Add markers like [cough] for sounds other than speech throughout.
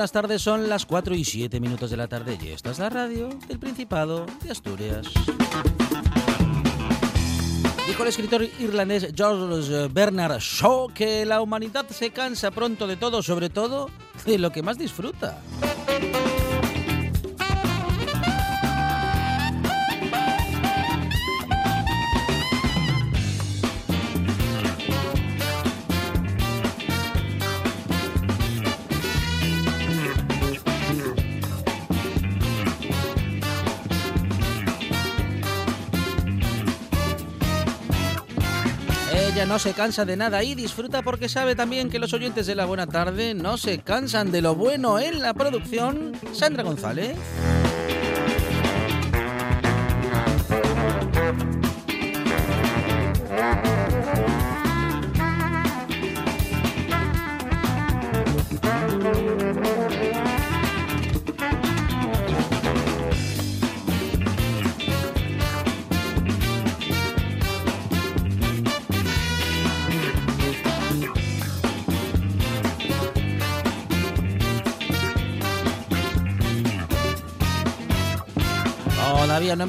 Buenas tardes. Son las 4 y 7 minutos de la tarde y esta es la radio del Principado de Asturias. Dijo el escritor irlandés George Bernard Shaw que la humanidad se cansa pronto de todo, sobre todo de lo que más disfruta. No se cansa de nada y disfruta porque sabe también que los oyentes de la buena tarde no se cansan de lo bueno en la producción. Sandra González.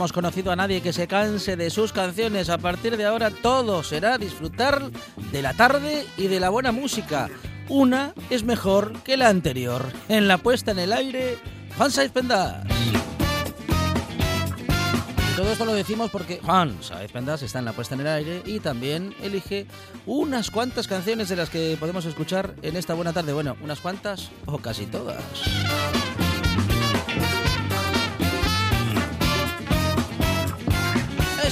Hemos conocido a nadie que se canse de sus canciones. A partir de ahora todo será disfrutar de la tarde y de la buena música. Una es mejor que la anterior. En la puesta en el aire, Juan Saiz Pendas. Todo esto lo decimos porque Juan Saiz Pendas está en la puesta en el aire y también elige unas cuantas canciones de las que podemos escuchar en esta buena tarde. Bueno, unas cuantas o casi todas.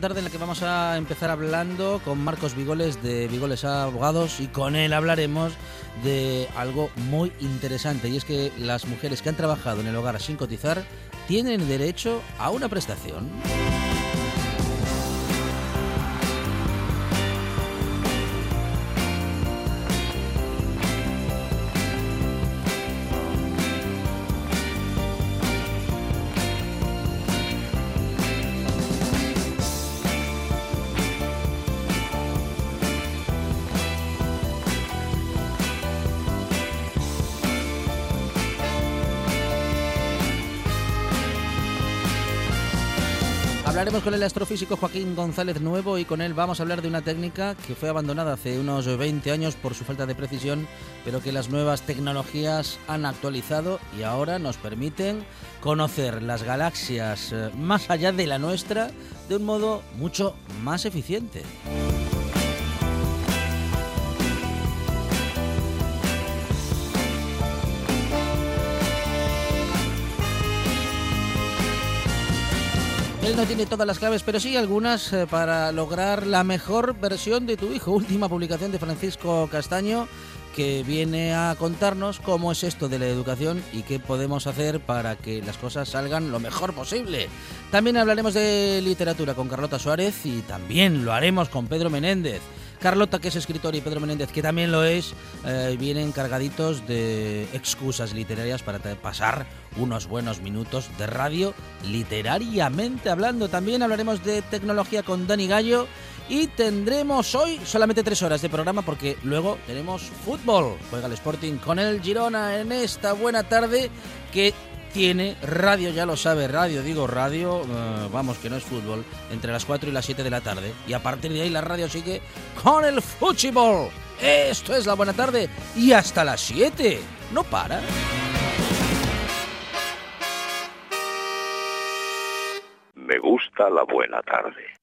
Tarde en la que vamos a empezar hablando con Marcos Vigoles de Vigoles Abogados y con él hablaremos de algo muy interesante y es que las mujeres que han trabajado en el hogar sin cotizar tienen derecho a una prestación. Con el astrofísico Joaquín González Nuevo y con él vamos a hablar de una técnica que fue abandonada hace unos 20 años por su falta de precisión, pero que las nuevas tecnologías han actualizado y ahora nos permiten conocer las galaxias eh, más allá de la nuestra de un modo mucho más eficiente. Él no tiene todas las claves, pero sí algunas eh, para lograr la mejor versión de tu hijo. [laughs] Última publicación de Francisco Castaño que viene a contarnos cómo es esto de la educación y qué podemos hacer para que las cosas salgan lo mejor posible. También hablaremos de literatura con Carlota Suárez y también lo haremos con Pedro Menéndez. Carlota, que es escritor, y Pedro Menéndez, que también lo es, eh, vienen cargaditos de excusas literarias para pasar unos buenos minutos de radio literariamente hablando. También hablaremos de tecnología con Dani Gallo y tendremos hoy solamente tres horas de programa porque luego tenemos fútbol. Juega el Sporting con el Girona en esta buena tarde que tiene radio, ya lo sabe, radio, digo radio, eh, vamos que no es fútbol, entre las 4 y las 7 de la tarde. Y a partir de ahí la radio sigue con el fútbol. Esto es la buena tarde y hasta las 7. No para. Me gusta la buena tarde.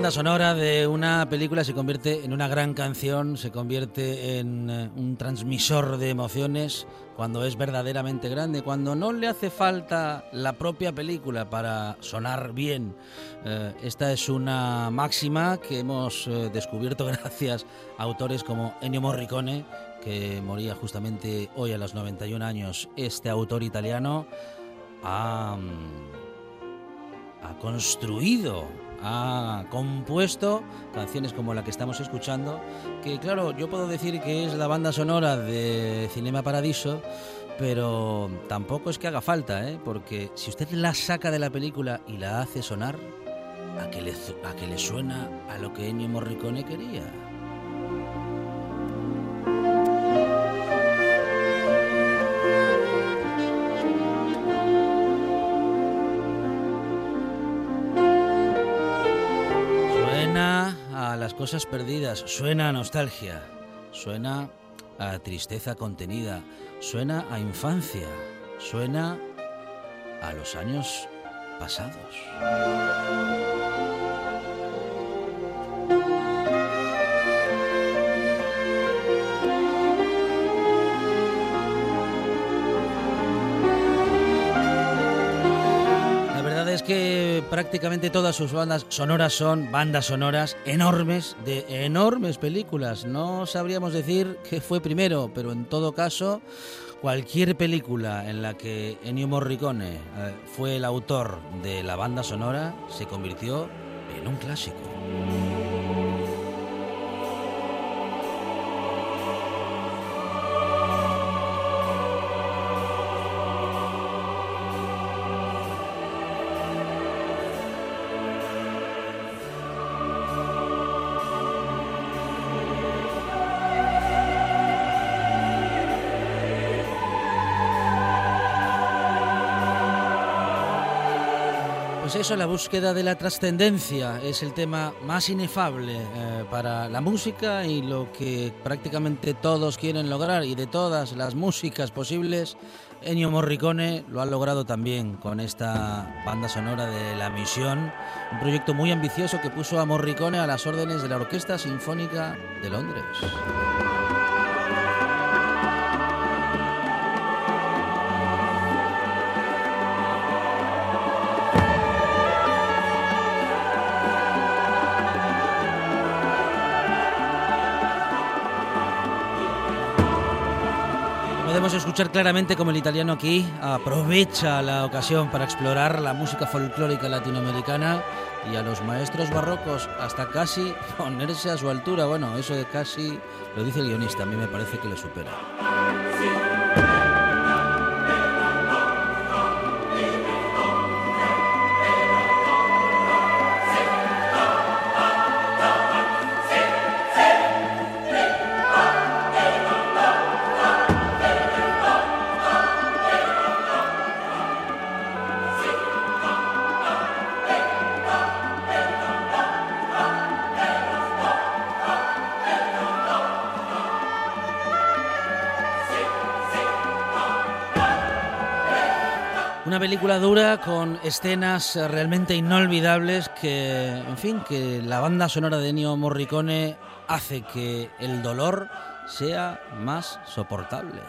Banda sonora de una película se convierte en una gran canción, se convierte en eh, un transmisor de emociones cuando es verdaderamente grande, cuando no le hace falta la propia película para sonar bien. Eh, esta es una máxima que hemos eh, descubierto [laughs] gracias a autores como Ennio Morricone, que moría justamente hoy a los 91 años. Este autor italiano ha, mm, ha construido ha compuesto canciones como la que estamos escuchando, que claro, yo puedo decir que es la banda sonora de Cinema Paradiso, pero tampoco es que haga falta, ¿eh? porque si usted la saca de la película y la hace sonar, a que le, a que le suena a lo que Ennio Morricone quería. Cosas perdidas, suena a nostalgia, suena a tristeza contenida, suena a infancia, suena a los años pasados. Prácticamente todas sus bandas sonoras son bandas sonoras enormes de enormes películas. No sabríamos decir qué fue primero, pero en todo caso, cualquier película en la que Ennio Morricone eh, fue el autor de la banda sonora se convirtió en un clásico. Eso, la búsqueda de la trascendencia es el tema más inefable eh, para la música y lo que prácticamente todos quieren lograr y de todas las músicas posibles, Ennio Morricone lo ha logrado también con esta banda sonora de La Misión, un proyecto muy ambicioso que puso a Morricone a las órdenes de la Orquesta Sinfónica de Londres. Claramente cómo el italiano aquí aprovecha la ocasión para explorar la música folclórica latinoamericana y a los maestros barrocos hasta casi ponerse a su altura. Bueno, eso de casi lo dice el guionista, a mí me parece que le supera. Película dura con escenas realmente inolvidables que, en fin, que la banda sonora de Ennio Morricone hace que el dolor sea más soportable.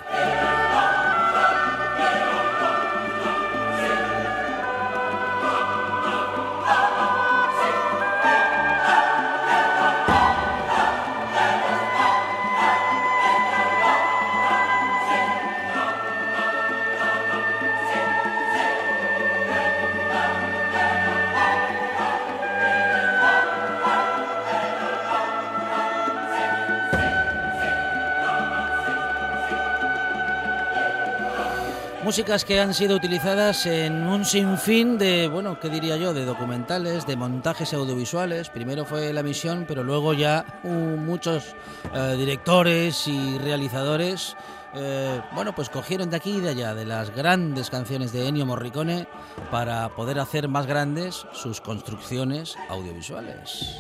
Músicas que han sido utilizadas en un sinfín de, bueno, ¿qué diría yo?, de documentales, de montajes audiovisuales. Primero fue La Misión, pero luego ya muchos eh, directores y realizadores, eh, bueno, pues cogieron de aquí y de allá, de las grandes canciones de Ennio Morricone, para poder hacer más grandes sus construcciones audiovisuales.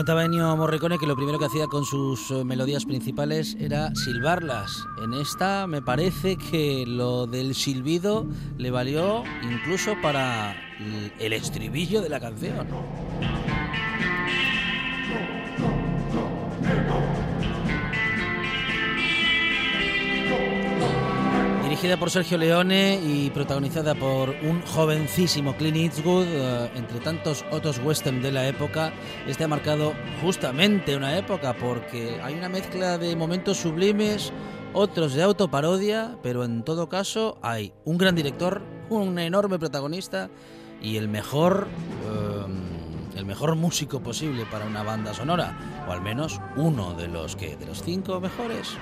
Contaba Ennio Morricone que lo primero que hacía con sus eh, melodías principales era silbarlas. En esta me parece que lo del silbido le valió incluso para el estribillo de la canción. Dirigida por Sergio Leone y protagonizada por un jovencísimo Clint Eastwood, eh, entre tantos otros western de la época, este ha marcado justamente una época porque hay una mezcla de momentos sublimes, otros de autoparodia, pero en todo caso hay un gran director, un enorme protagonista y el mejor... Eh, el mejor músico posible para una banda sonora, o al menos uno de los que de los cinco mejores.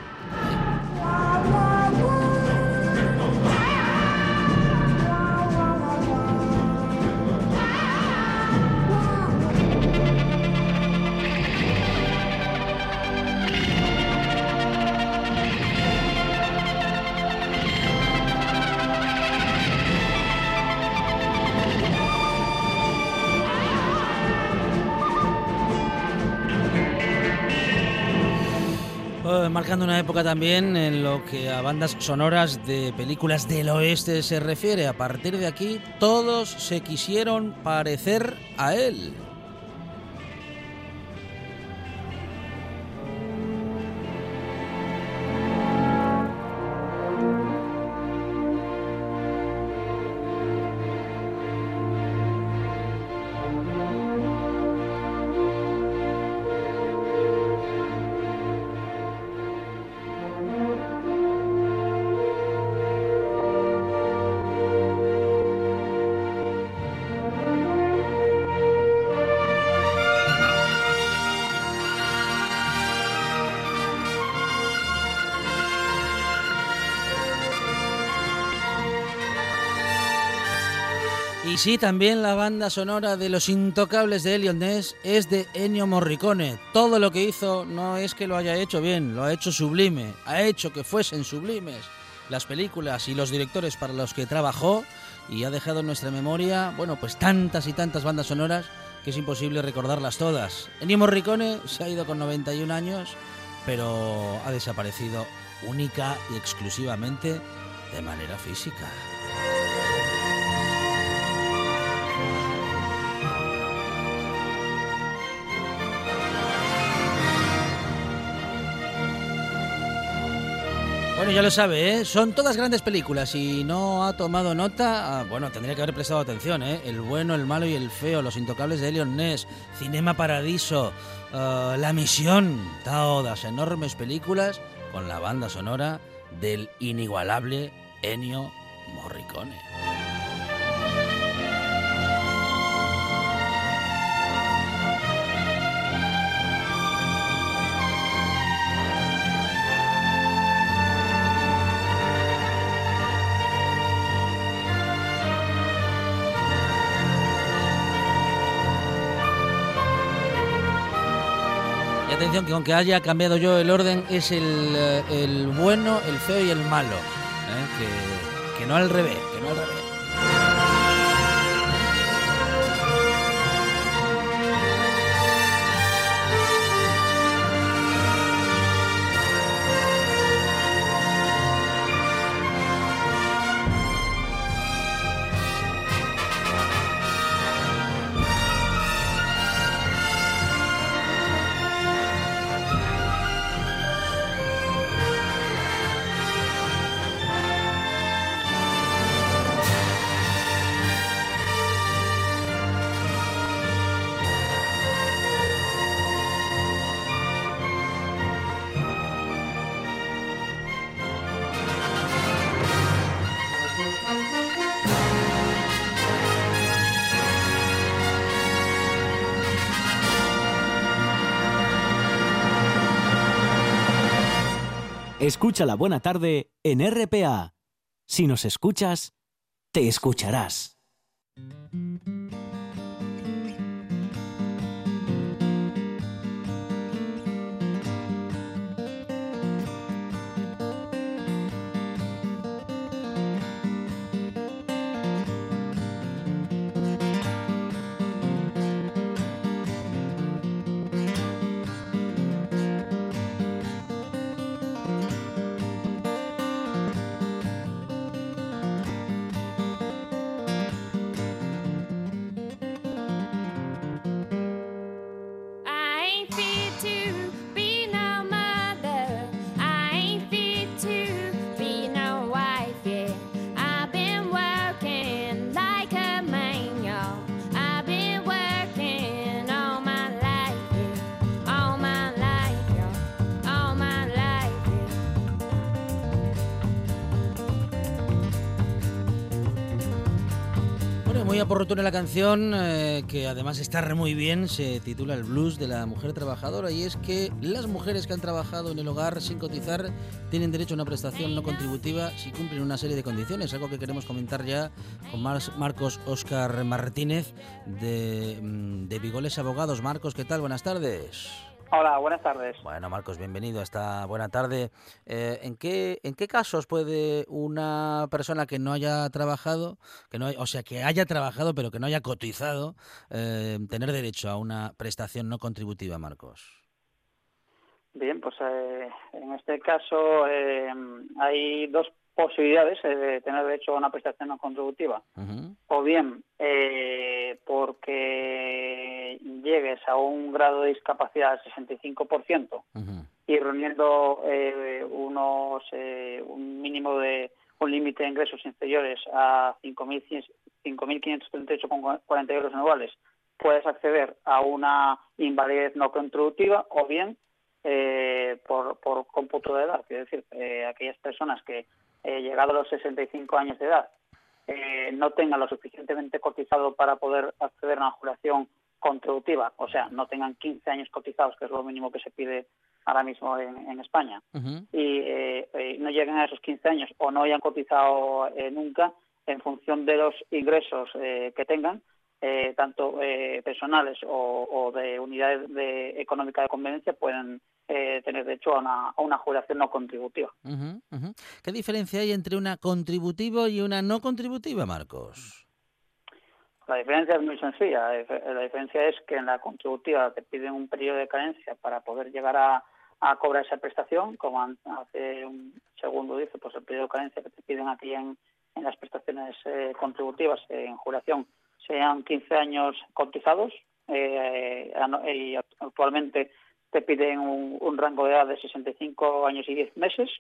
Marcando una época también en lo que a bandas sonoras de películas del oeste se refiere. A partir de aquí, todos se quisieron parecer a él. Sí, también la banda sonora de Los Intocables de Elliot Ness es de Ennio Morricone. Todo lo que hizo no es que lo haya hecho bien, lo ha hecho sublime, ha hecho que fuesen sublimes las películas y los directores para los que trabajó y ha dejado en nuestra memoria, bueno, pues tantas y tantas bandas sonoras que es imposible recordarlas todas. Ennio Morricone se ha ido con 91 años, pero ha desaparecido única y exclusivamente de manera física. Ya lo sabe, ¿eh? son todas grandes películas. Si no ha tomado nota, ah, bueno, tendría que haber prestado atención. ¿eh? El bueno, el malo y el feo, Los Intocables de Elion Ness, Cinema Paradiso, ah, La Misión, todas enormes películas con la banda sonora del inigualable Ennio Morricone. Atención que aunque haya cambiado yo el orden, es el, eh, el bueno, el feo y el malo. ¿eh? Que, que no al revés, que no al revés. Escucha la buena tarde en RPA. Si nos escuchas, te escucharás. Oportuna la canción, eh, que además está muy bien, se titula El blues de la mujer trabajadora y es que las mujeres que han trabajado en el hogar sin cotizar tienen derecho a una prestación no contributiva si cumplen una serie de condiciones, algo que queremos comentar ya con Marcos Oscar Martínez de, mm, de Vigoles Abogados. Marcos, ¿qué tal? Buenas tardes. Hola, buenas tardes. Bueno, Marcos, bienvenido a esta buena tarde. Eh, ¿en, qué, ¿En qué casos puede una persona que no haya trabajado, que no, o sea, que haya trabajado pero que no haya cotizado, eh, tener derecho a una prestación no contributiva, Marcos? Bien, pues eh, en este caso hay dos posibilidades de tener derecho a una prestación no contributiva. O bien eh, porque llegues a un grado de discapacidad del 65% y reuniendo eh, unos eh, un mínimo de un límite de ingresos inferiores a 5.538,40 euros anuales, puedes acceder a una invalidez no contributiva o bien por, por cómputo de edad, es decir, aquellas personas que eh, llegado a los 65 años de edad, eh, no tengan lo suficientemente cotizado para poder acceder a una jubilación contributiva, o sea, no tengan 15 años cotizados, que es lo mínimo que se pide ahora mismo en, España, y eh, no lleguen a esos 15 años o no hayan cotizado nunca, en función de los ingresos que tengan, tanto personales o, de unidades de económica de conveniencia, pueden eh, tener derecho a una, a una jubilación no contributiva. ¿Qué diferencia hay entre una contributiva y una no contributiva, Marcos? La diferencia es muy sencilla. La diferencia es que en la contributiva te piden un periodo de carencia para poder llegar a, cobrar esa prestación, como hace un segundo dice, pues el periodo de carencia que te piden aquí en, las prestaciones eh, contributivas en jubilación sean 15 años cotizados eh, y actualmente te piden un, rango de edad de 65 años y 10 meses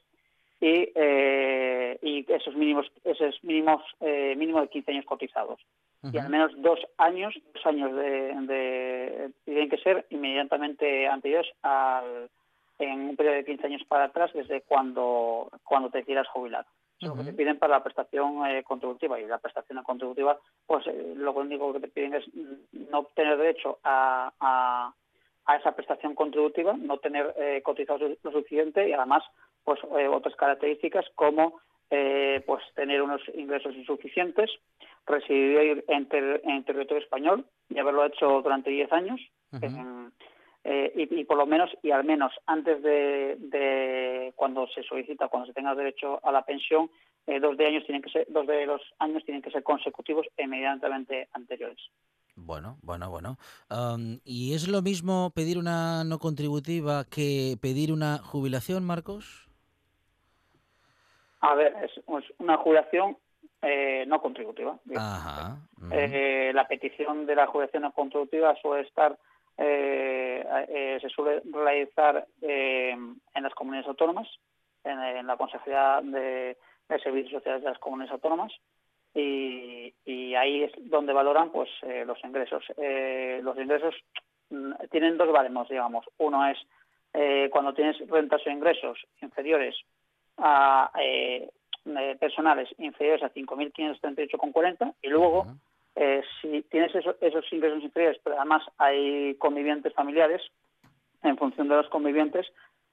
y, eh, y esos mínimos esos mínimos eh, mínimo de 15 años cotizados. Y al menos dos años dos años de, tienen que ser inmediatamente anteriores al en un periodo de 15 años para atrás desde cuando cuando te quieras jubilar. Lo que te piden para la prestación eh, contributiva. Y la prestación contributiva pues eh, lo único que te piden es no tener derecho a, a, a esa prestación contributiva no tener eh, cotizado lo suficiente y además pues eh, otras características como eh, pues tener unos ingresos insuficientes, residir en, territorio español y haberlo hecho durante 10 años, eh, y, por lo menos, y al menos antes de, cuando se solicita, cuando se tenga derecho a la pensión, dos de años tienen que ser, dos de los años tienen que ser consecutivos e inmediatamente anteriores. Bueno, bueno, bueno. ¿Y es lo mismo pedir una no contributiva que pedir una jubilación, Marcos? A ver, es, una jubilación eh, no contributiva. Eh, la petición de la jubilación no contributiva suele estar, eh, se suele realizar en las comunidades autónomas, en, la Consejería de, Servicios Sociales de las Comunidades Autónomas, y, ahí es donde valoran pues los ingresos. los ingresos mm, tienen dos baremos, digamos. Uno es cuando tienes rentas o ingresos inferiores a eh, eh, personales inferiores a 5.538,40 y luego eh, si tienes esos ingresos inferiores, pero además hay convivientes familiares, en función de los convivientes,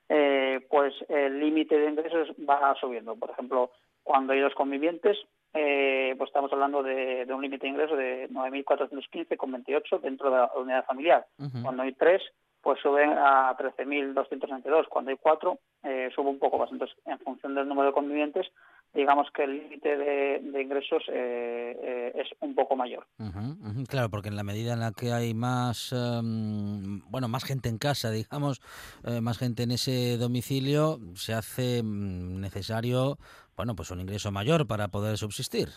pues el límite de ingresos va subiendo. Por ejemplo, cuando hay dos convivientes, pues estamos hablando de, un límite de ingresos de 9.415,28 dentro de la unidad familiar. Cuando hay tres, pues suben a 13.262. Cuando hay cuatro, eh, sube un poco más. Entonces, en función del número de convivientes, digamos que el límite de, ingresos eh, eh, es un poco mayor. claro, porque en la medida en la que hay más, em, bueno, más gente en casa, digamos, eh, más gente en ese domicilio, se hace mm, necesario, bueno, pues un ingreso mayor para poder subsistir.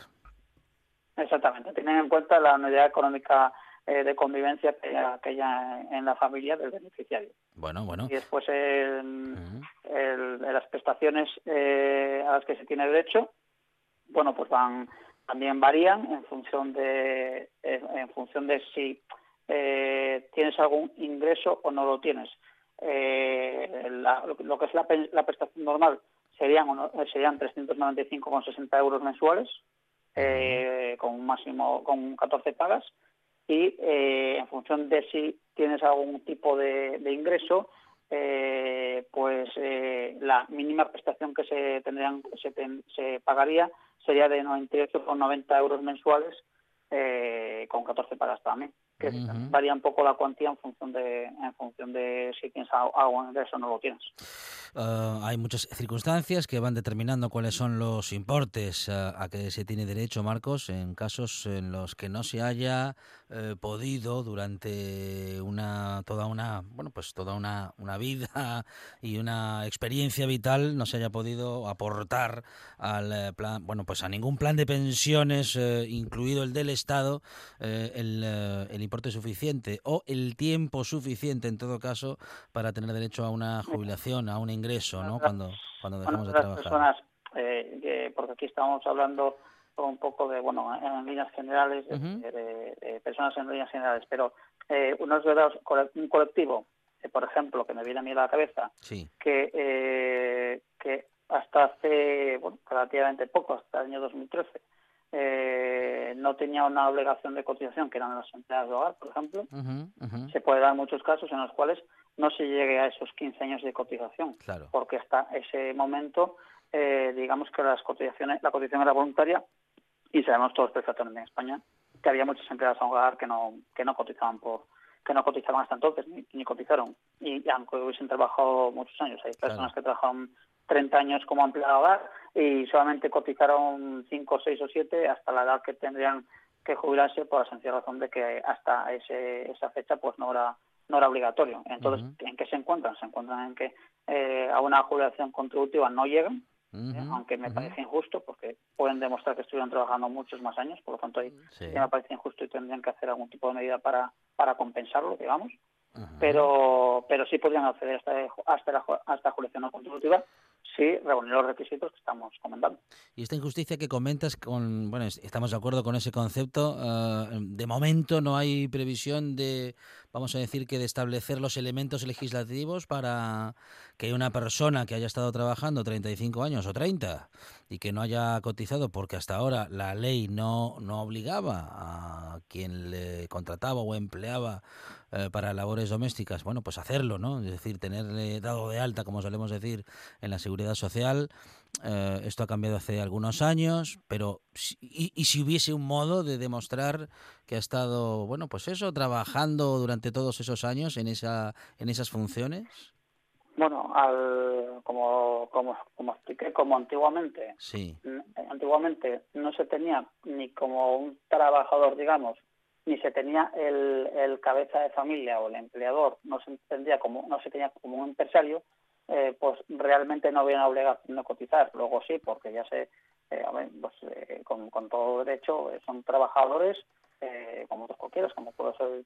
Exactamente. Tienen en cuenta la unidad económica eh, de convivencia que haya, en la familia del beneficiario. Bueno, bueno. Y después el, las prestaciones eh, a las que se tiene derecho, bueno, pues van también varían en función de en función de si eh, tienes algún ingreso o no lo tienes. lo que es la, la prestación normal serían serían 395,60 euros mensuales con un máximo con 14 pagas. Y eh, en función de si tienes algún tipo de, ingreso, eh, pues eh, la mínima prestación que se tendrían se, se pagaría sería de 98,90 euros mensuales con 14 pagas también que varía un poco la cuantía en función de en función de si tienes algo en ingreso o no lo tienes. Ah, hay muchas circunstancias que van determinando cuáles son los importes a, a que se tiene derecho, Marcos, en casos en los que no se haya eh, podido durante una toda una bueno pues toda una, una vida [laughs] y una experiencia vital no se haya podido aportar al eh, plan bueno pues a ningún plan de pensiones eh, incluido el del Estado el, el importe suficiente o el tiempo suficiente en todo caso para tener derecho a una jubilación a un ingreso no cuando cuando dejamos de trabajar. personas porque aquí estamos hablando un poco de, bueno, en líneas generales, de, personas en líneas generales, pero eh, unos un colectivo, eh, por ejemplo, que me viene a mí a la cabeza, que, eh, que hasta hace bueno, relativamente poco, hasta el año 2013, eh, no tenía una obligación de cotización, que eran las empleadas de hogar, por ejemplo, se puede dar muchos casos en los cuales no se llegue a esos 15 años de cotización, porque hasta ese momento, eh, digamos que las cotizaciones, la cotización era voluntaria y sabemos todos perfectamente en España que había muchas empleadas a hogar que no que no cotizaban por que no cotizaban hasta entonces ni, cotizaron y, aunque hubiesen trabajado muchos años hay personas que trabajaron 30 años como empleada hogar y solamente cotizaron 5, 6 o 7 hasta la edad que tendrían que jubilarse por la sencilla razón de que hasta ese, esa fecha pues no era no era obligatorio. Entonces, ¿en qué se encuentran? Se encuentran en que eh, a una jubilación contributiva no llegan, ¿eh? aunque me parece injusto porque pueden demostrar que estuvieron trabajando muchos más años, por lo tanto ahí me parece injusto y tendrían que hacer algún tipo de medida para, para compensarlo, digamos. Pero pero sí podrían acceder hasta, hasta, la, hasta jubilación no contributiva sí reunir los requisitos que estamos comentando. Y esta injusticia que comentas, con, bueno, estamos de acuerdo con ese concepto. Eh, de momento no hay previsión de, vamos a decir, que de establecer los elementos legislativos para que una persona que haya estado trabajando 35 años o 30 y que no haya cotizado porque hasta ahora la ley no, no obligaba a quien le contrataba o empleaba eh, para labores domésticas, bueno, pues hacerlo, ¿no? Es decir, tenerle dado de alta, como solemos decir, en la seguridad social. Eh, esto ha cambiado hace algunos años, pero y, y, si hubiese un modo de demostrar que ha estado, bueno, pues eso, trabajando durante todos esos años en esa en esas funciones. Bueno, al, como, como, como expliqué, como antiguamente, sí. antiguamente no se tenía ni como un trabajador, digamos, ni se tenía el, el cabeza de familia o el empleador, no se entendía como, no se tenía como un empresario, eh, pues realmente no había obligación de cotizar. Luego sí, porque ya sé, eh, pues, eh, con, con, todo derecho, eh, son trabajadores eh, como otros cualquiera, como puedo ser,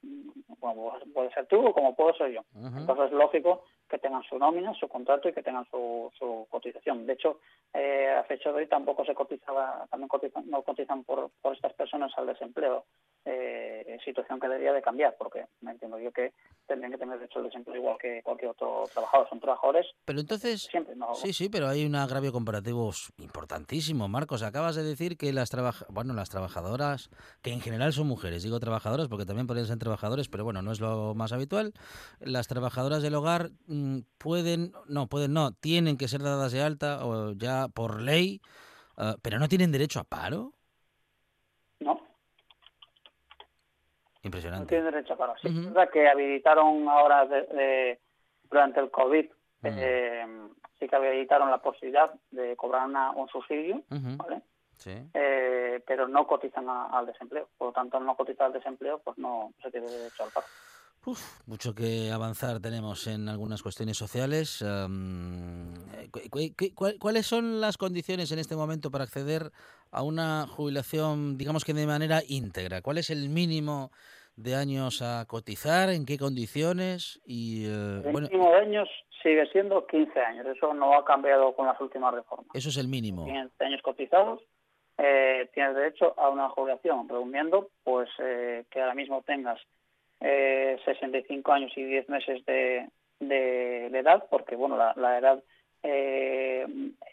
como puede ser tú o como puedo ser yo. Entonces es lógico que tengan su nómina, su contrato y que tengan su, su cotización. De hecho, eh, a fecha de hoy tampoco se cotizaba, también cotizan, no cotizan por, por estas personas al desempleo eh, situación que debería de cambiar, porque me entiendo yo que tendrían que tener derecho al desempleo igual que cualquier otro trabajador. Son trabajadores. Pero entonces. Siempre, no, sí, sí, pero hay un agravio comparativo importantísimo, Marcos. Acabas de decir que las, trabaja bueno, las trabajadoras, que en general son mujeres, digo trabajadoras porque también podrían ser trabajadores, pero bueno, no es lo más habitual. Las trabajadoras del hogar mmm, pueden, no, pueden, no, tienen que ser dadas de alta o ya por ley, uh, pero no tienen derecho a paro. Impresionante. No tiene derecho a uh -huh. que habilitaron ahora de, de, durante el COVID, uh -huh. eh, sí que habilitaron la posibilidad de cobrar una, un subsidio, uh -huh. ¿vale? Sí. Eh, pero no cotizan a, al desempleo. Por lo tanto, al no cotizar al desempleo, pues no se tiene derecho al paro. Uf, mucho que avanzar tenemos en algunas cuestiones sociales. Um, ¿Cuáles son las condiciones en este momento para acceder a una jubilación, digamos que de manera íntegra? ¿Cuál es el mínimo de años a cotizar? ¿En qué condiciones? Y, uh, el bueno, mínimo de años sigue siendo 15 años. Eso no ha cambiado con las últimas reformas. Eso es el mínimo. 15 años cotizados. Eh, tienes derecho a una jubilación, redumiendo pues eh, que ahora mismo tengas eh, 65 años y 10 meses de, de, de edad, porque bueno, la, la edad eh,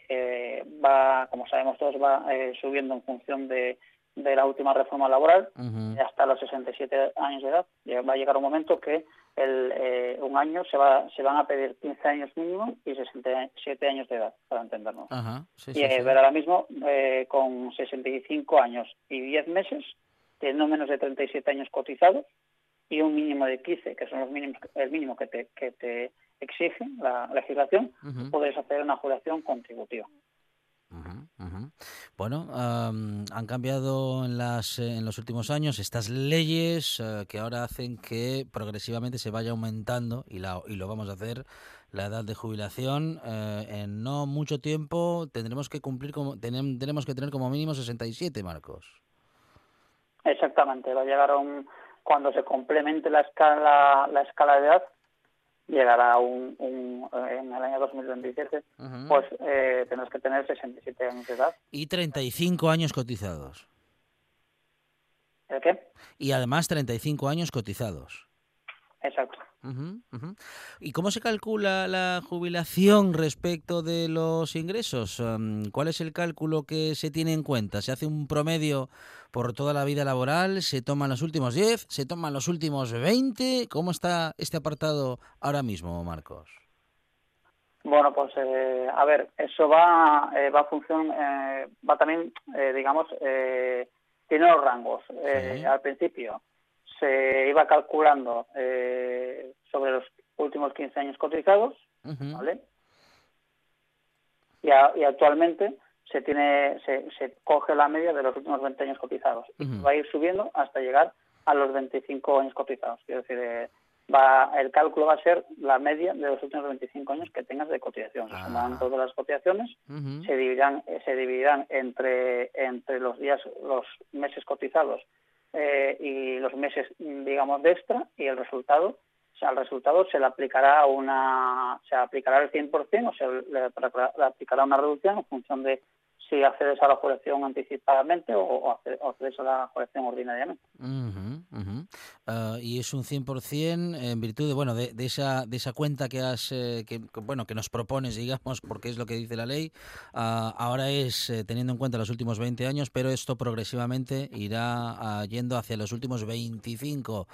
eh, va, como sabemos todos, va eh, subiendo en función de, de la última reforma laboral uh -huh. hasta los 67 años de edad. Va a llegar un momento que el, eh, un año se va se van a pedir 15 años mínimo y 67 años de edad, para entendernos. Uh -huh. sí, y sí, eh, sí. ver ahora mismo eh, con 65 años y 10 meses, no menos de 37 años cotizados, y un mínimo de 15, que son los mínimos, el mínimo que te, que te exige la legislación, uh -huh. puedes hacer una jubilación contributiva. Uh -huh, uh -huh. Bueno, um, han cambiado en, las, en los últimos años estas leyes uh, que ahora hacen que progresivamente se vaya aumentando, y, la, y lo vamos a hacer, la edad de jubilación. Uh, en no mucho tiempo tendremos que cumplir, como, tenemos que tener como mínimo 67, Marcos. Exactamente, va a llegar a un cuando se complemente la escala la escala de edad llegará un, un en el año 2027 uh -huh. pues eh, tendrás que tener 67 años de edad y 35 años cotizados ¿el qué? y además 35 años cotizados exacto Uh -huh, uh -huh. ¿Y cómo se calcula la jubilación respecto de los ingresos? ¿Cuál es el cálculo que se tiene en cuenta? ¿Se hace un promedio por toda la vida laboral? ¿Se toman los últimos 10? ¿Se toman los últimos 20? ¿Cómo está este apartado ahora mismo, Marcos? Bueno, pues eh, a ver, eso va, eh, va a función, eh, va también, digamos, tiene los rangos. Sí. Al principio se iba calculando eh, sobre los últimos 15 años cotizados, uh -huh. ¿vale? Y, a, y, actualmente se tiene se, se coge la media de los últimos 20 años cotizados y va a ir subiendo hasta llegar a los 25 años cotizados. Quiero decir, eh, va el cálculo va a ser la media de los últimos 25 años que tengas de cotización. Se suman ah. todas las cotizaciones, se dividirán eh, se dividirán entre entre los días los meses cotizados eh, y los meses digamos de extra y el resultado al resultado se le aplicará una se aplicará el 100% o se le aplicará una reducción en función de si accedes a la jubilación anticipadamente o, accedes a la jubilación ordinariamente. Ah, y es un 100% en virtud de, bueno, de, esa, de esa cuenta que, has, eh, que, bueno, que nos propones, digamos, [laughs] porque es lo que dice la ley. Ah, ahora es eh, teniendo en cuenta los últimos 20 años, pero esto progresivamente irá ah, yendo hacia los últimos 25.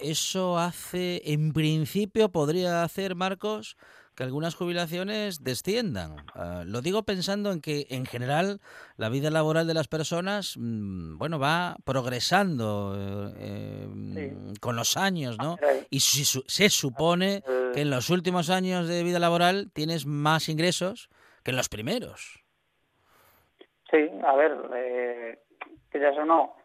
eso hace, en principio, podría hacer, Marcos, que algunas jubilaciones desciendan. Ah, lo digo pensando en que, en general, la vida laboral de las personas, mm, bueno, va progresando eh, em, con los años, ¿no? Y se supone que en los últimos años de vida laboral tienes más ingresos que en los primeros. Sí, a ver, eh, quieras o no,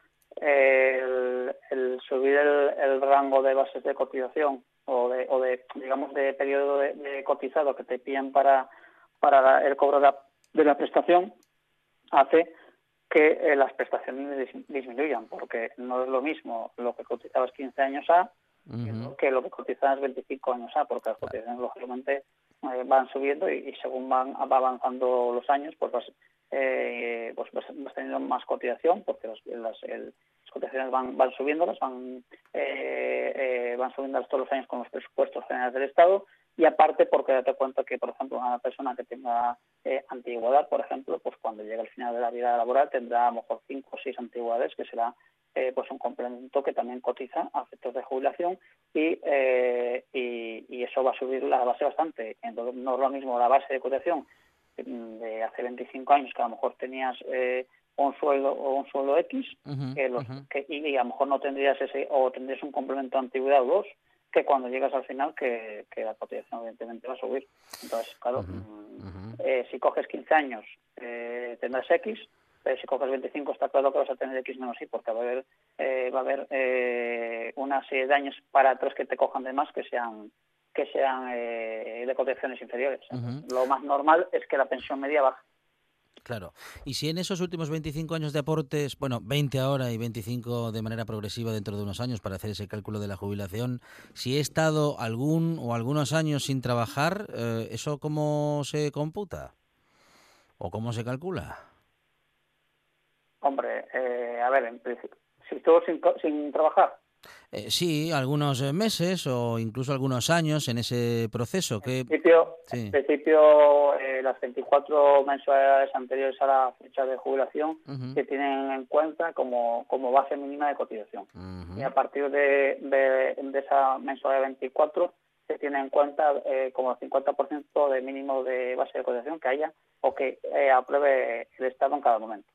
el, subir el rango de bases de cotización o de, o de digamos, de periodo de, cotizado que te piden para, para el cobro de la, prestación, hace que eh, las prestaciones disminuyan, porque no es lo mismo lo que cotizabas 15 años A que lo que cotizabas 25 años A, porque las cotizaciones lógicamente eh, van subiendo y, según van avanzando los años, pues vas, eh, pues vas, teniendo más cotización, porque las, el, las cotizaciones van, van subiéndolas, van, eh, eh, van subiéndolas todos los años con los presupuestos generales del Estado. Y aparte porque date cuenta que, por ejemplo, una persona que tenga eh, antigüedad, por ejemplo, pues cuando llegue al final de la vida laboral tendrá a lo mejor cinco o seis antigüedades, que será eh, pues un complemento que también cotiza a efectos de jubilación y, y, y, eso va a subir la base bastante. Entonces, no es lo mismo la base de cotización de hace 25 años, que a lo mejor tenías eh, un sueldo o un sueldo X que los, que, y, a lo mejor no tendrías ese o tendrías un complemento de antigüedad o dos que cuando llegas al final que, que la cotización evidentemente va a subir. Entonces claro mm, eh, si coges 15 años eh, tendrás X pero si coges 25 está claro que vas a tener X menos Y porque va a haber eh, va a haber eh, una serie de años para atrás que te cojan de más que sean que sean eh, de cotizaciones inferiores. Lo más normal es que la pensión media baje. Claro. Y si en esos últimos 25 años de aportes, bueno, 20 ahora y 25 de manera progresiva dentro de unos años para hacer ese cálculo de la jubilación, si he estado algún o algunos años sin trabajar, eh, ¿eso cómo se computa? ¿O cómo se calcula? Hombre, eh, a ver, en principio, si estuvo sin, sin trabajar, eh, sí, algunos eh, meses o incluso algunos años en ese proceso. En principio, en principio eh, las 24 mensualidades anteriores a la fecha de jubilación se tienen en cuenta como, como base mínima de cotización. Y a partir de, de, esa mensualidad de 24 se tiene en cuenta eh, como el 50% de mínimo de base de cotización que haya o que apruebe el Estado en cada momento.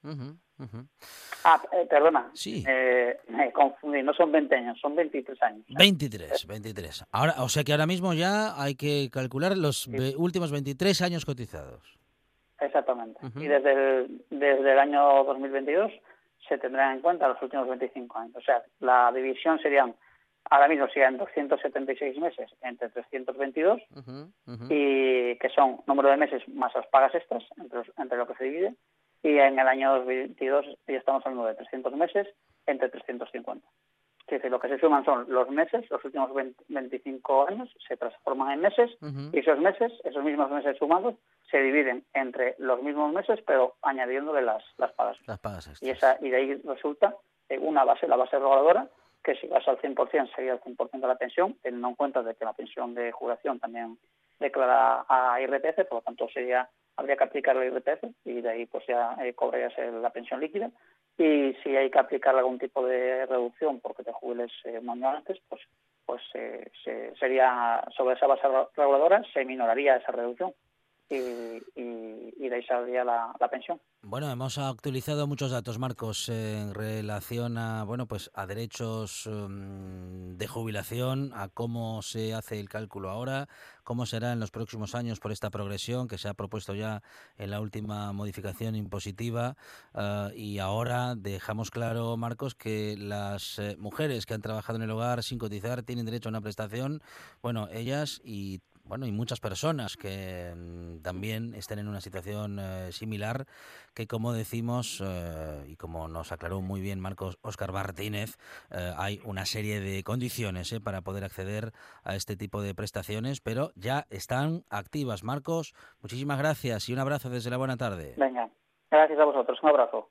Ah, eh, perdona. Sí. Eh, me confundí, no son 20 años, son 23 años. 23, 23. Ahora, o sea que ahora mismo ya hay que calcular los últimos 23 años cotizados. Exactamente. Y desde el, desde el año 2022 se tendrán en cuenta los últimos 25 años. O sea, la división serían, ahora mismo serían 276 meses entre 322, y que son número de meses más las pagas extras, entre, entre lo que se divide, y en el año 2022 ya estamos hablando de 300 meses entre 350. Es decir, lo que se suman son los meses, los últimos 25 años se transforman en meses y esos meses, esos mismos meses sumados, se dividen entre los mismos meses pero añadiéndole las, las pagas. Las pagas y, esa, y de ahí resulta una base, la base reguladora, que si vas al 100% sería el 100% de la pensión, teniendo en cuenta de que la pensión de jubilación también declara a IRPF, por lo tanto sería habría que aplicar el IRPF y de ahí pues ya eh, cobrarías la pensión líquida. Y si hay que aplicar algún tipo de reducción porque te jubiles eh, un año antes, pues pues eh, sería sobre esa base reguladora se minoraría esa reducción y, y, de ahí saldría la, pensión. Bueno, hemos actualizado muchos datos, Marcos, en relación a bueno, pues a derechos em, de jubilación, a cómo se hace el cálculo ahora, cómo será en los próximos años por esta progresión que se ha propuesto ya en la última modificación impositiva. Eh, y ahora dejamos claro, Marcos, que las eh, mujeres que han trabajado en el hogar sin cotizar tienen derecho a una prestación. Bueno, ellas y bueno, y muchas personas que mm, también estén en una situación eh, similar, que como decimos, eh, y como nos aclaró muy bien Marcos Oscar Martínez, eh, hay una serie de condiciones para poder acceder a este tipo de prestaciones, pero ya están activas. Marcos, muchísimas gracias y un abrazo desde la buena tarde. Venga, gracias a vosotros, un abrazo.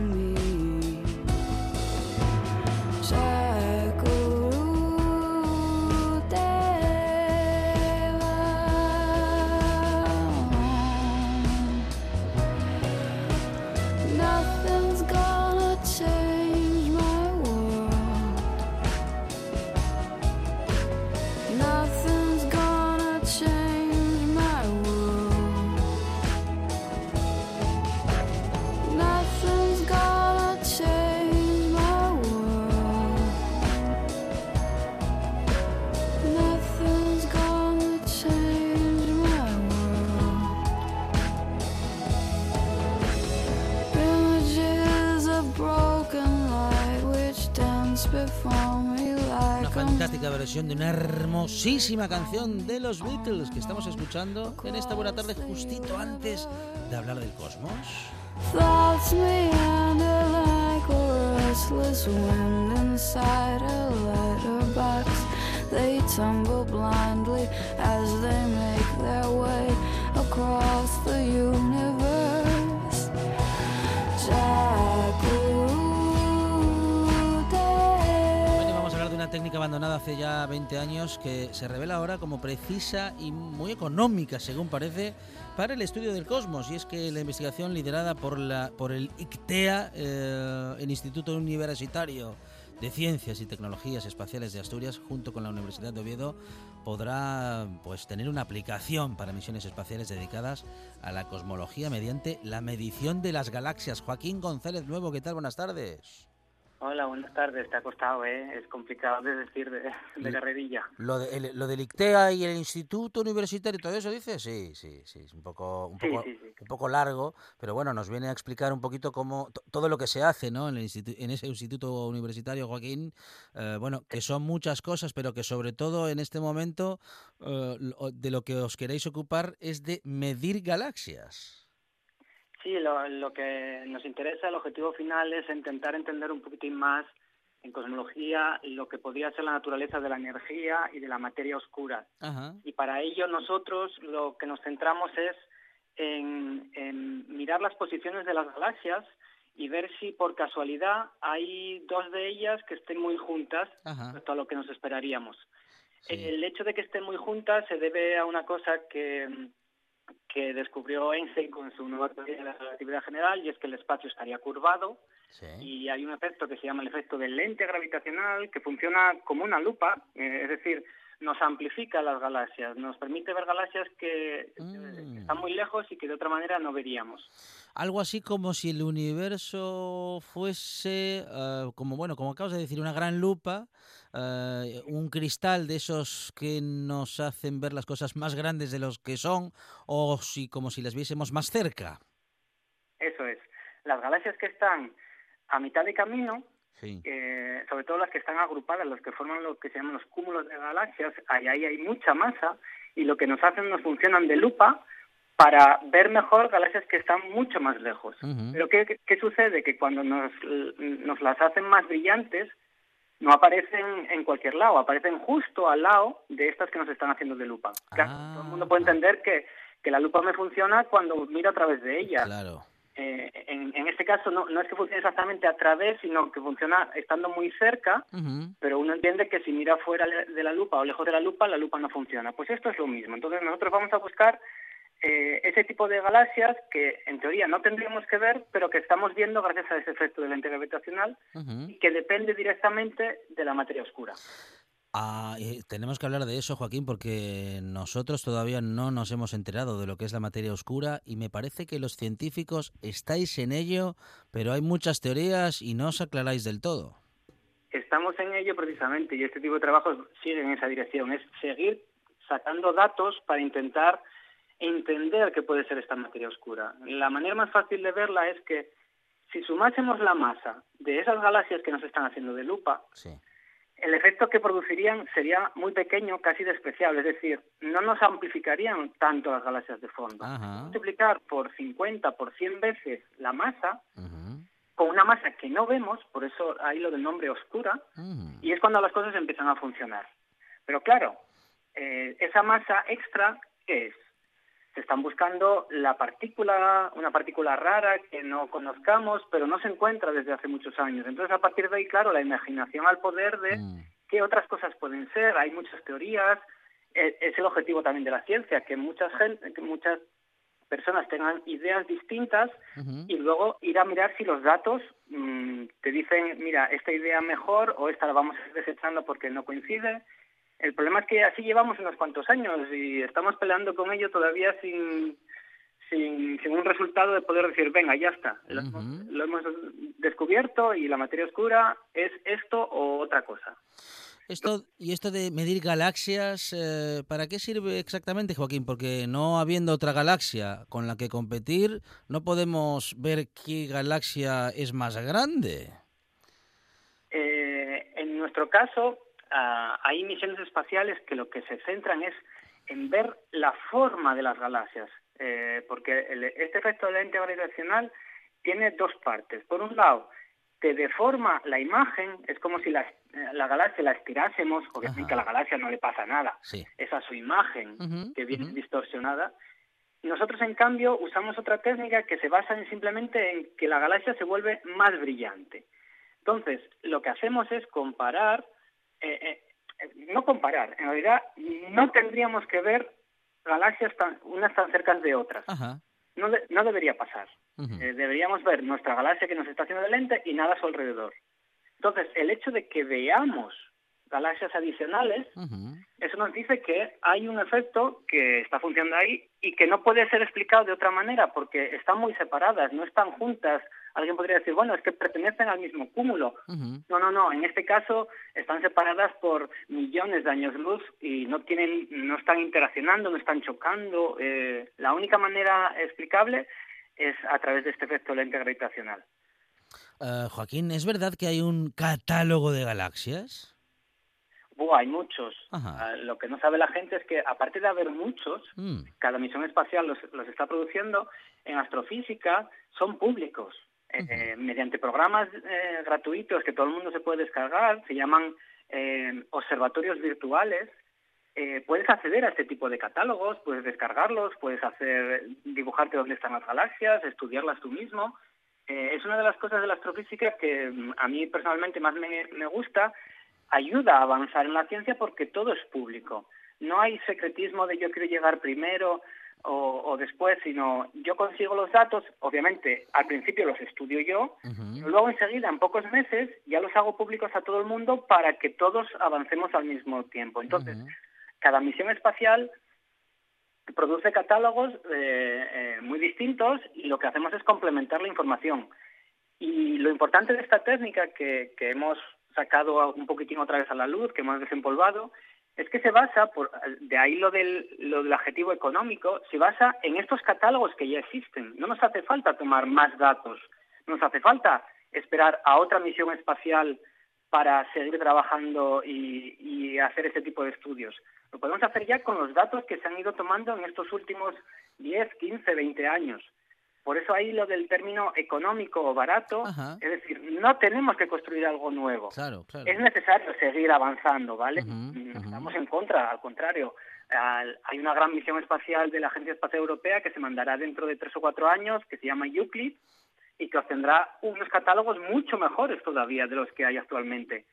hermosísima canción de los Beatles que estamos escuchando en esta buena tarde justito antes de hablar del cosmos. Abandonada hace ya 20 años que se revela ahora como precisa y muy económica, según parece, para el estudio del cosmos. Y es que la investigación liderada por, la, por el ICTEA, eh, el Instituto Universitario de Ciencias y Tecnologías Espaciales de Asturias, junto con la Universidad de Oviedo, podrá pues, tener una aplicación para misiones espaciales dedicadas a la cosmología mediante la medición de las galaxias. Joaquín González Nuevo, ¿qué tal? Buenas tardes. Hola, buenas tardes. Te ha costado, ¿eh? Es complicado de decir de, de carrerilla. Lo, de, lo del ICTEA y el Instituto Universitario, ¿todo eso dices? Sí, sí, sí. Es un poco, un, poco, un poco largo, pero bueno, nos viene a explicar un poquito cómo todo lo que se hace ¿no? en, el en ese Instituto Universitario, Joaquín. Eh, bueno, que son muchas cosas, pero que sobre todo en este momento eh, de lo que os queréis ocupar es de medir galaxias. Sí, lo, que nos interesa, el objetivo final es intentar entender un poquitín más en cosmología lo que podría ser la naturaleza de la energía y de la materia oscura. Y para ello nosotros lo que nos centramos es en, mirar las posiciones de las galaxias y ver si por casualidad hay dos de ellas que estén muy juntas respecto a lo que nos esperaríamos. El hecho de que estén muy juntas se debe a una cosa que que descubrió Einstein con su nueva teoría de la relatividad general y es que el espacio estaría curvado y hay un efecto que se llama el efecto del lente gravitacional que funciona como una lupa, eh, es decir, nos amplifica las galaxias, nos permite ver galaxias que mm. están muy lejos y que de otra manera no veríamos. Algo así como si el universo fuese, eh, como bueno, como acabas de decir, una gran lupa, eh, un cristal de esos que nos hacen ver las cosas más grandes de los que son, o si como si las viésemos más cerca. Eso es. Las galaxias que están a mitad de camino eh, sobre todo las que están agrupadas, los que forman lo que se llaman los cúmulos de galaxias, ahí, hay mucha masa y lo que nos hacen nos funcionan de lupa para ver mejor galaxias que están mucho más lejos. Pero ¿qué, ¿qué, sucede? Que cuando nos, nos las hacen más brillantes, no aparecen en cualquier lado, aparecen justo al lado de estas que nos están haciendo de lupa. Ah. todo el mundo puede entender que, que la lupa me funciona cuando miro a través de ella. Claro. Eh, en, en, este caso no, no es que funcione exactamente a través, sino que funciona estando muy cerca, pero uno entiende que si mira fuera de la lupa o lejos de la lupa, la lupa no funciona. Pues esto es lo mismo. Entonces nosotros vamos a buscar eh, ese tipo de galaxias que en teoría no tendríamos que ver, pero que estamos viendo gracias a ese efecto de lente gravitacional y que depende directamente de la materia oscura. Ah, tenemos que hablar de eso, Joaquín, porque nosotros todavía no nos hemos enterado de lo que es la materia oscura y me parece que los científicos estáis en ello, pero hay muchas teorías y no os aclaráis del todo. Estamos en ello precisamente y este tipo de trabajos sigue en esa dirección, es seguir sacando datos para intentar entender qué puede ser esta materia oscura. La manera más fácil de verla es que si sumásemos la masa de esas galaxias que nos están haciendo de lupa, sí el efecto que producirían sería muy pequeño, casi despreciable, es decir, no nos amplificarían tanto las galaxias de fondo. Multiplicar por 50, por 100 veces la masa, con una masa que no vemos, por eso hay lo del nombre oscura, y es cuando las cosas empiezan a funcionar. Pero claro, eh, esa masa extra, ¿qué es? Se están buscando la partícula, una partícula rara que no conozcamos, pero no se encuentra desde hace muchos años. Entonces, a partir de ahí, claro, la imaginación al poder de mm. qué otras cosas pueden ser. Hay muchas teorías. E, es el objetivo también de la ciencia, que muchas gente, que muchas personas tengan ideas distintas y luego ir a mirar si los datos mm, te dicen, mira, esta idea mejor o esta la vamos a ir desechando porque no coincide el problema es que así llevamos unos cuantos años y estamos peleando con ello todavía sin, sin, un resultado de poder decir, venga, ya está, lo, hemos, descubierto y la materia oscura es esto o otra cosa. Esto, y esto de medir galaxias, eh, ¿para qué sirve exactamente, Joaquín? Porque no habiendo otra galaxia con la que competir, no podemos ver qué galaxia es más grande. Eh, en nuestro caso, Ah, hay misiones espaciales que lo que se centran es en ver la forma de las galaxias, eh, porque este efecto de lente gravitacional tiene dos partes. Por un lado, te deforma la imagen, es como si la, galaxia la estirásemos, obviamente a la galaxia no le pasa nada, es a su imagen que viene distorsionada. Nosotros, en cambio, usamos otra técnica que se basa en simplemente en que la galaxia se vuelve más brillante. Entonces, lo que hacemos es comparar eh, eh, no comparar, en realidad no tendríamos que ver galaxias tan, unas tan cercas de otras. No, no debería pasar. Eh, deberíamos ver nuestra galaxia que nos está haciendo de lente y nada a su alrededor. Entonces, el hecho de que veamos galaxias adicionales, eso nos dice que hay un efecto que está funcionando ahí y que no puede ser explicado de otra manera porque están muy separadas, no están juntas. Alguien podría decir, bueno, es que pertenecen al mismo cúmulo. No, no, no. En este caso están separadas por millones de años luz y no tienen, no están interaccionando, no están chocando. Eh, la única manera explicable es a través de este efecto lente gravitacional. Uh, Joaquín, ¿es verdad que hay un catálogo de galaxias? hay muchos. Ah, lo que no sabe la gente es que, aparte de haber muchos, mm. cada misión espacial los, está produciendo, en astrofísica son públicos. Eh, mediante programas eh, gratuitos que todo el mundo se puede descargar, se llaman eh, observatorios virtuales, puedes acceder a este tipo de catálogos, puedes descargarlos, puedes hacer dibujarte dónde están las galaxias, estudiarlas tú mismo. es una de las cosas de la astrofísica que mm, a mí personalmente más me, me gusta ayuda a avanzar en la ciencia porque todo es público. No hay secretismo de yo quiero llegar primero o, después, sino yo consigo los datos, obviamente al principio los estudio yo, luego enseguida, en pocos meses, ya los hago públicos a todo el mundo para que todos avancemos al mismo tiempo. Entonces, cada misión espacial produce catálogos eh, eh, muy distintos y lo que hacemos es complementar la información. Y lo importante de esta técnica que, que hemos sacado un poquitín otra vez a la luz, que hemos desempolvado, es que se basa, de ahí lo del, adjetivo económico, se basa en estos catálogos que ya existen. No nos hace falta tomar más datos, no nos hace falta esperar a otra misión espacial para seguir trabajando y, y hacer ese tipo de estudios. Lo podemos hacer ya con los datos que se han ido tomando en estos últimos 10, 15, 20 años. Por eso ahí lo del término económico o barato, es decir, no tenemos que construir algo nuevo. Es necesario seguir avanzando, ¿vale? Estamos en contra, al contrario. hay una gran misión espacial de la Agencia Espacial Europea que se mandará dentro de tres o cuatro años, que se llama Euclid, y que obtendrá unos catálogos mucho mejores todavía de los que hay actualmente.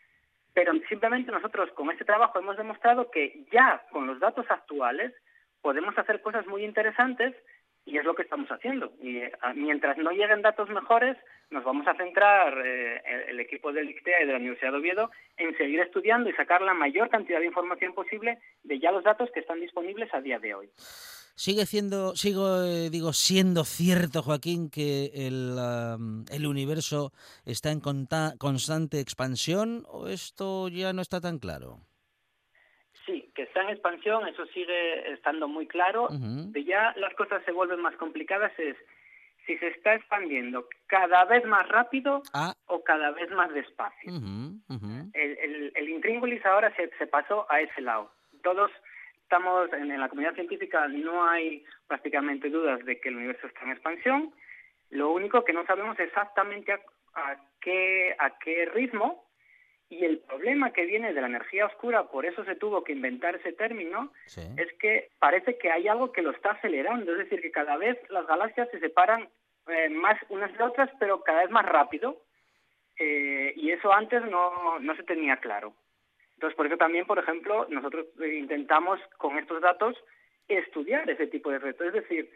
Pero simplemente nosotros con este trabajo hemos demostrado que ya con los datos actuales podemos hacer cosas muy interesantes y es lo que estamos haciendo. Y eh, mientras no lleguen datos mejores, nos vamos a centrar, eh, el, equipo del ICTEA y de la Universidad de Oviedo, en seguir estudiando y sacar la mayor cantidad de información posible de ya los datos que están disponibles a día de hoy. Sigue siendo, sigo, eh, digo, siendo cierto, Joaquín, que el, el universo está en constante expansión o esto ya no está tan claro? Que está en expansión, eso sigue estando muy claro. De ya las cosas se vuelven más complicadas es si se está expandiendo cada vez más rápido ah. o cada vez más despacio. El, el, intríngulis ahora se, se pasó a ese lado. Todos estamos, en, la comunidad científica no hay prácticamente dudas de que el universo está en expansión. Lo único que no sabemos exactamente a qué, a qué ritmo y el problema que viene de la energía oscura, por eso se tuvo que inventar ese término, es que parece que hay algo que lo está acelerando, es decir, que cada vez las galaxias se separan eh, más unas de otras, pero cada vez más rápido, eh, y eso antes no, no se tenía claro. Entonces, por eso también, por ejemplo, nosotros intentamos con estos datos estudiar ese tipo de retos, es decir,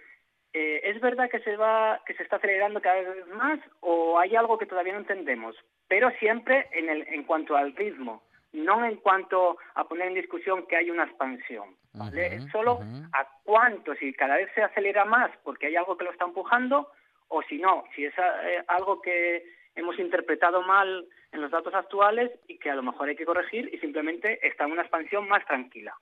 eh, ¿es verdad que se va, que se está acelerando cada vez más o hay algo que todavía no entendemos? Pero siempre en, el, en cuanto al ritmo, no en cuanto a poner en discusión que hay una expansión. ¿vale? es solo a cuánto, si cada vez se acelera más porque hay algo que lo está empujando o si no, si es eh, algo que hemos interpretado mal en los datos actuales y que a lo mejor hay que corregir y simplemente está en una expansión más tranquila.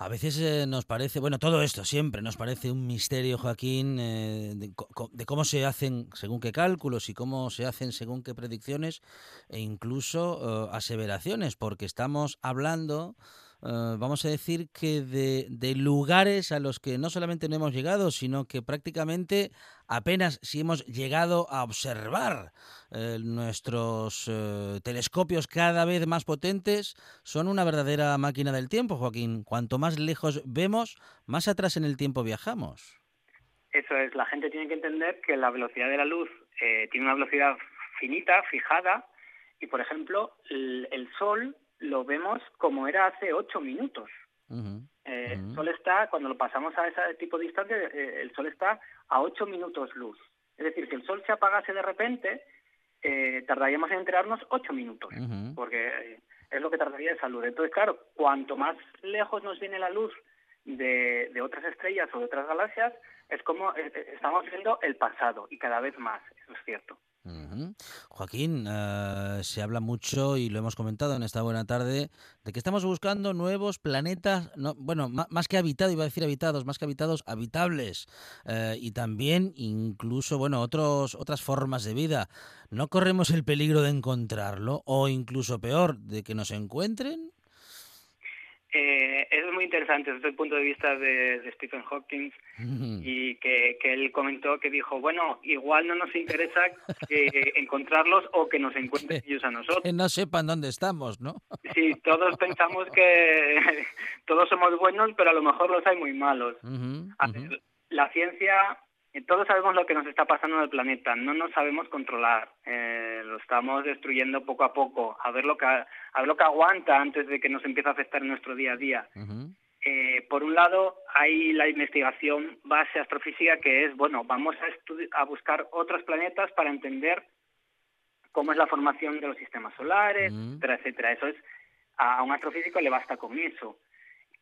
A veces eh, nos parece, bueno, todo esto siempre nos parece un misterio, Joaquín, eh, de, cómo se hacen según qué cálculos y cómo se hacen según qué predicciones e incluso eh, aseveraciones, porque estamos hablando eh, vamos a decir que de, lugares a los que no solamente no hemos llegado, sino que prácticamente apenas si hemos llegado a observar eh, nuestros eh, telescopios cada vez más potentes, son una verdadera máquina del tiempo, Joaquín. Cuanto más lejos vemos, más atrás en el tiempo viajamos. Eso es, la gente tiene que entender que la velocidad de la luz tiene una velocidad finita, fijada, y por ejemplo, el Sol lo vemos como era hace ocho minutos. Eh, el sol está, cuando lo pasamos a ese tipo de distancia, eh, el sol está a ocho minutos luz. Es decir, si el sol se apagase de repente, eh, tardaríamos en enterarnos ocho minutos, porque es lo que tardaría esa luz. Entonces, claro, cuanto más lejos nos viene la luz de, de otras estrellas o de otras galaxias, es como estamos viendo el pasado y cada vez más, eso es cierto. Joaquín, eh, se habla mucho y lo hemos comentado en esta buena tarde de que estamos buscando nuevos planetas, no, bueno, más, que habitados, iba a decir habitados, más que habitados, habitables eh, y también incluso, bueno, otros, otras formas de vida. ¿No corremos el peligro de encontrarlo o incluso peor, de que nos encuentren? Eh, es muy interesante desde el punto de vista de, Stephen Hawking y que, él comentó que dijo, bueno, igual no nos interesa [laughs] encontrarlos o que nos encuentren ellos a nosotros. Que no sepan dónde estamos, ¿no? Sí, todos pensamos que [laughs] todos somos buenos, pero a lo mejor los hay muy malos. La ciencia todos sabemos lo que nos está pasando en el planeta, no nos sabemos controlar, eh, lo estamos destruyendo poco a poco, a ver lo que a ver lo que aguanta antes de que nos empiece a afectar en nuestro día a día. Eh, por un lado, hay la investigación base astrofísica que es, bueno, vamos a, a buscar otros planetas para entender cómo es la formación de los sistemas solares, etcétera, etcétera. Eso es, a un astrofísico le basta con eso.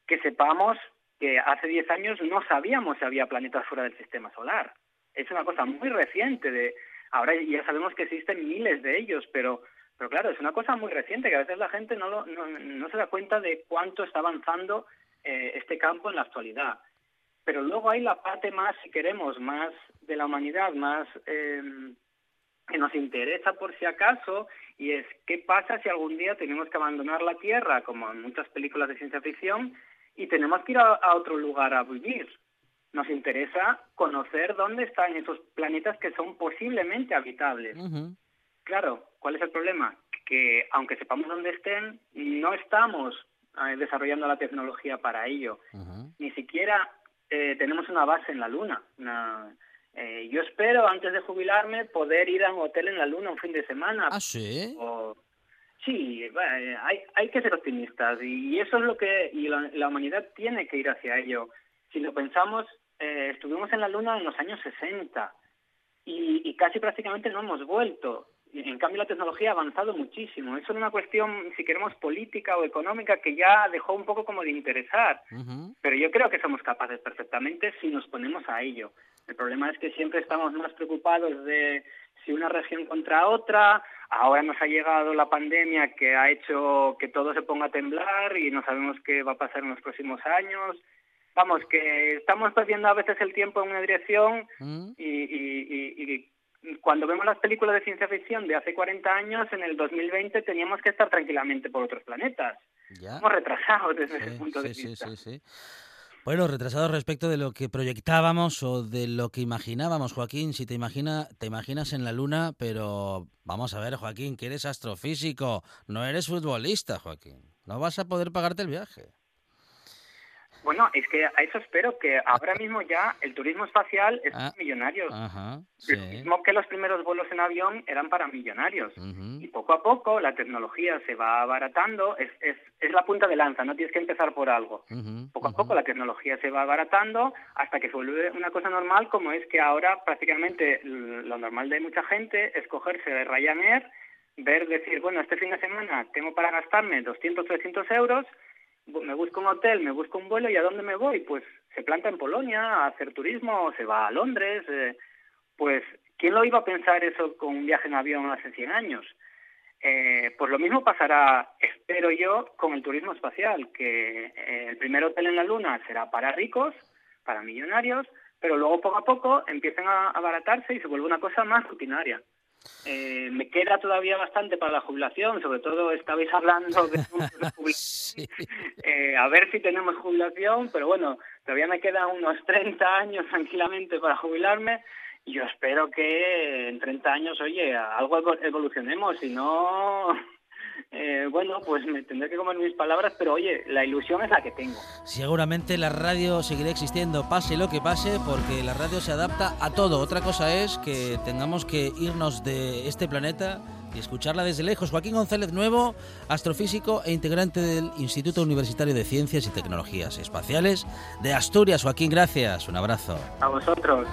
que sepamos que hace 10 años no sabíamos si había planetas fuera del sistema solar. Es una cosa muy reciente. De, ahora ya sabemos que existen miles de ellos, pero, pero claro, es una cosa muy reciente que a veces la gente no, no, se da cuenta de cuánto está avanzando eh, este campo en la actualidad. Pero luego hay la parte más, si queremos, más de la humanidad, más eh, que nos interesa por si acaso, y es qué pasa si algún día tenemos que abandonar la Tierra, como en muchas películas de ciencia ficción, y tenemos que ir a, otro lugar a vivir. Nos interesa conocer dónde están esos planetas que son posiblemente habitables. Claro, ¿cuál es el problema? Que aunque sepamos dónde estén, no estamos eh, desarrollando la tecnología para ello. Ni siquiera eh, tenemos una base en la Luna. Eh, yo espero, antes de jubilarme, poder ir a un hotel en la Luna un fin de semana. ¿Ah, sí? Sí, hay, hay que ser optimistas y eso es lo que y la, humanidad tiene que ir hacia ello. Si lo pensamos, eh, estuvimos en la Luna en los años 60 y, casi prácticamente no hemos vuelto. En cambio, la tecnología ha avanzado muchísimo. Eso es una cuestión, si queremos, política o económica que ya dejó un poco como de interesar. Pero yo creo que somos capaces perfectamente si nos ponemos a ello. El problema es que siempre estamos más preocupados de si una región contra otra, ahora nos ha llegado la pandemia que ha hecho que todo se ponga a temblar y no sabemos qué va a pasar en los próximos años. Vamos, que estamos perdiendo a veces el tiempo en una dirección mm. y, cuando vemos las películas de ciencia ficción de hace 40 años, en el 2020 teníamos que estar tranquilamente por otros planetas. Estamos retrasados desde ese punto de vista. Bueno, retrasados respecto de lo que proyectábamos o de lo que imaginábamos, Joaquín. Si te, imagina, te imaginas en la luna, pero vamos a ver, Joaquín, que eres astrofísico, no eres futbolista, Joaquín. No vas a poder pagarte el viaje. Bueno, es que a eso espero que ahora mismo ya el turismo espacial es para ah, millonarios. Ajá, mismo que los primeros vuelos en avión eran para millonarios. Y poco a poco la tecnología se va abaratando, es, es, es la punta de lanza, no tienes que empezar por algo. poco a poco la tecnología se va abaratando hasta que se vuelve una cosa normal como es que ahora prácticamente lo normal de mucha gente es cogerse de Ryanair, ver, decir, bueno, este fin de semana tengo para gastarme 200, 300 euros me busco un hotel, me busco un vuelo y ¿a dónde me voy? Pues se planta en Polonia a hacer turismo, se va a Londres, eh, pues ¿quién lo iba a pensar eso con un viaje en avión hace 100 años? Eh, pues lo mismo pasará, espero yo, con el turismo espacial, que eh, el primer hotel en la Luna será para ricos, para millonarios, pero luego poco a poco empiezan a abaratarse y se vuelve una cosa más rutinaria. Eh, me queda todavía bastante para la jubilación, sobre todo estabais hablando de [laughs] jubilación. Eh, a ver si tenemos jubilación, pero bueno, todavía me quedan unos 30 años [laughs] tranquilamente para jubilarme. Y yo espero que en 30 años, oye, algo evolucionemos, si no eh, bueno, pues me tendré que comer mis palabras, pero oye, la ilusión es la que tengo. Seguramente la radio seguirá existiendo, pase lo que pase, porque la radio se adapta a todo. Otra cosa es que tengamos que irnos de este planeta y escucharla desde lejos. Joaquín González Nuevo, astrofísico e integrante del Instituto Universitario de Ciencias y Tecnologías Espaciales de Asturias. Joaquín, gracias. Un abrazo. A vosotros.